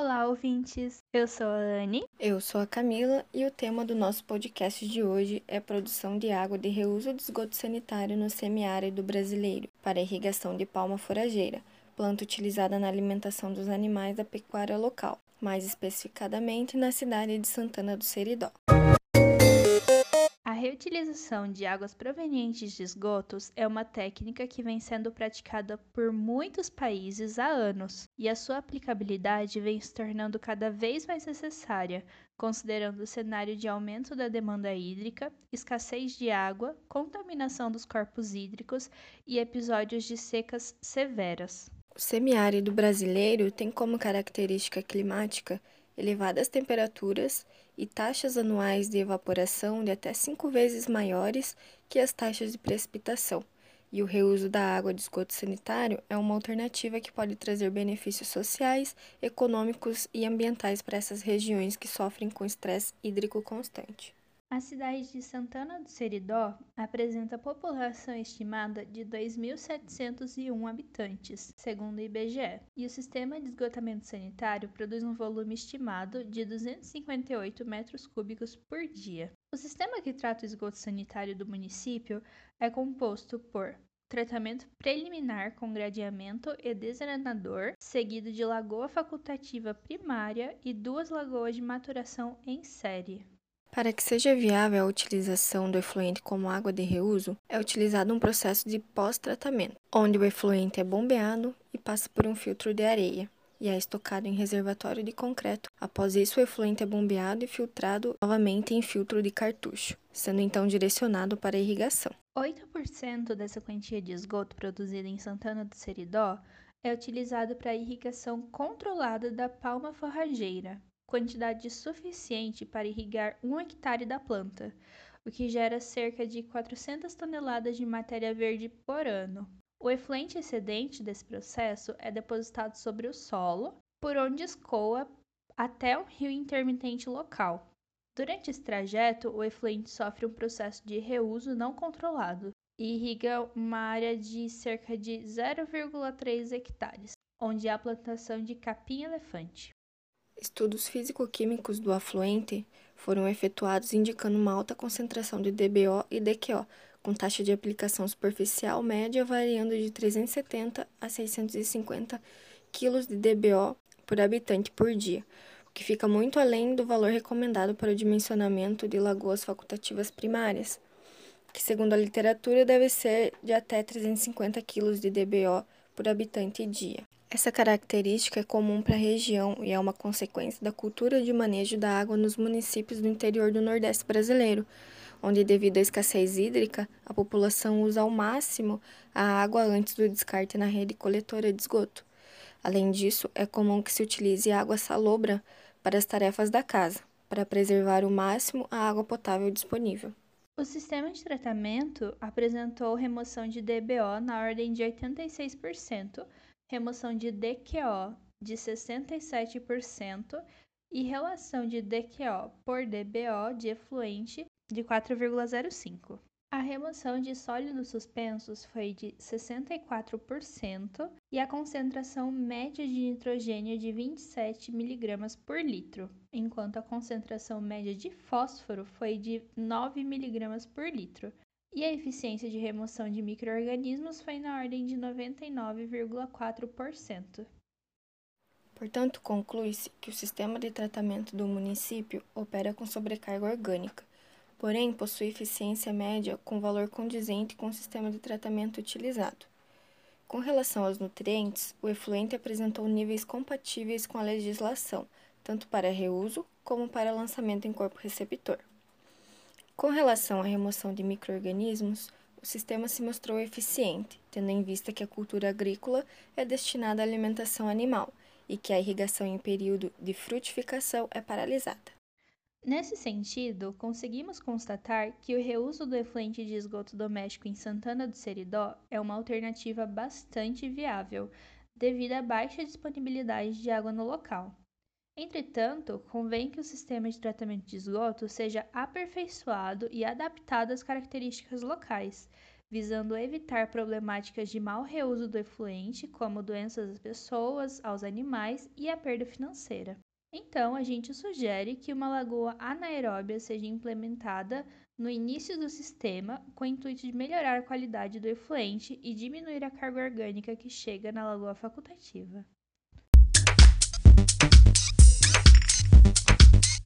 Olá, ouvintes! Eu sou a Anne. Eu sou a Camila e o tema do nosso podcast de hoje é produção de água de reuso de esgoto sanitário no semiárido brasileiro para irrigação de palma forageira, planta utilizada na alimentação dos animais da pecuária local, mais especificadamente na cidade de Santana do Seridó reutilização de águas provenientes de esgotos é uma técnica que vem sendo praticada por muitos países há anos, e a sua aplicabilidade vem se tornando cada vez mais necessária, considerando o cenário de aumento da demanda hídrica, escassez de água, contaminação dos corpos hídricos e episódios de secas severas. O semiárido brasileiro tem como característica climática elevadas temperaturas e taxas anuais de evaporação de até cinco vezes maiores que as taxas de precipitação. E o reuso da água de esgoto sanitário é uma alternativa que pode trazer benefícios sociais, econômicos e ambientais para essas regiões que sofrem com estresse hídrico constante. A cidade de Santana do Seridó apresenta população estimada de 2.701 habitantes, segundo o IBGE, e o sistema de esgotamento sanitário produz um volume estimado de 258 metros cúbicos por dia. O sistema que trata o esgoto sanitário do município é composto por tratamento preliminar com gradeamento e desarenador, seguido de lagoa facultativa primária e duas lagoas de maturação em série. Para que seja viável a utilização do efluente como água de reuso, é utilizado um processo de pós-tratamento, onde o efluente é bombeado e passa por um filtro de areia e é estocado em reservatório de concreto. Após isso, o efluente é bombeado e filtrado novamente em filtro de cartucho, sendo então direcionado para a irrigação. 8% dessa quantia de esgoto produzida em Santana do Seridó é utilizado para a irrigação controlada da palma forrageira, quantidade suficiente para irrigar um hectare da planta, o que gera cerca de 400 toneladas de matéria verde por ano. O efluente excedente desse processo é depositado sobre o solo, por onde escoa até um rio intermitente local. Durante esse trajeto, o efluente sofre um processo de reuso não controlado e irriga uma área de cerca de 0,3 hectares, onde há plantação de capim-elefante. Estudos físico-químicos do afluente foram efetuados indicando uma alta concentração de DBO e DQO, com taxa de aplicação superficial média variando de 370 a 650 kg de DBO por habitante por dia, o que fica muito além do valor recomendado para o dimensionamento de lagoas facultativas primárias, que segundo a literatura deve ser de até 350 kg de DBO por habitante dia. Essa característica é comum para a região e é uma consequência da cultura de manejo da água nos municípios do interior do Nordeste brasileiro, onde, devido à escassez hídrica, a população usa ao máximo a água antes do descarte na rede coletora de esgoto. Além disso, é comum que se utilize água salobra para as tarefas da casa, para preservar o máximo a água potável disponível. O sistema de tratamento apresentou remoção de DBO na ordem de 86%, remoção de DQO de 67% e relação de DQO por DBO de efluente de 4,05. A remoção de sólidos suspensos foi de 64% e a concentração média de nitrogênio de 27 mg por litro, enquanto a concentração média de fósforo foi de 9 mg por litro, e a eficiência de remoção de microorganismos foi na ordem de 99,4%. Portanto, conclui-se que o sistema de tratamento do município opera com sobrecarga orgânica, porém possui eficiência média com valor condizente com o sistema de tratamento utilizado. Com relação aos nutrientes, o efluente apresentou níveis compatíveis com a legislação, tanto para reuso como para lançamento em corpo receptor. Com relação à remoção de microorganismos, o sistema se mostrou eficiente, tendo em vista que a cultura agrícola é destinada à alimentação animal e que a irrigação em período de frutificação é paralisada. Nesse sentido, conseguimos constatar que o reuso do efluente de esgoto doméstico em Santana do Seridó é uma alternativa bastante viável, devido à baixa disponibilidade de água no local. Entretanto, convém que o sistema de tratamento de esgoto seja aperfeiçoado e adaptado às características locais, visando evitar problemáticas de mau reuso do efluente, como doenças às pessoas, aos animais e a perda financeira. Então, a gente sugere que uma lagoa anaeróbia seja implementada no início do sistema com o intuito de melhorar a qualidade do efluente e diminuir a carga orgânica que chega na lagoa facultativa.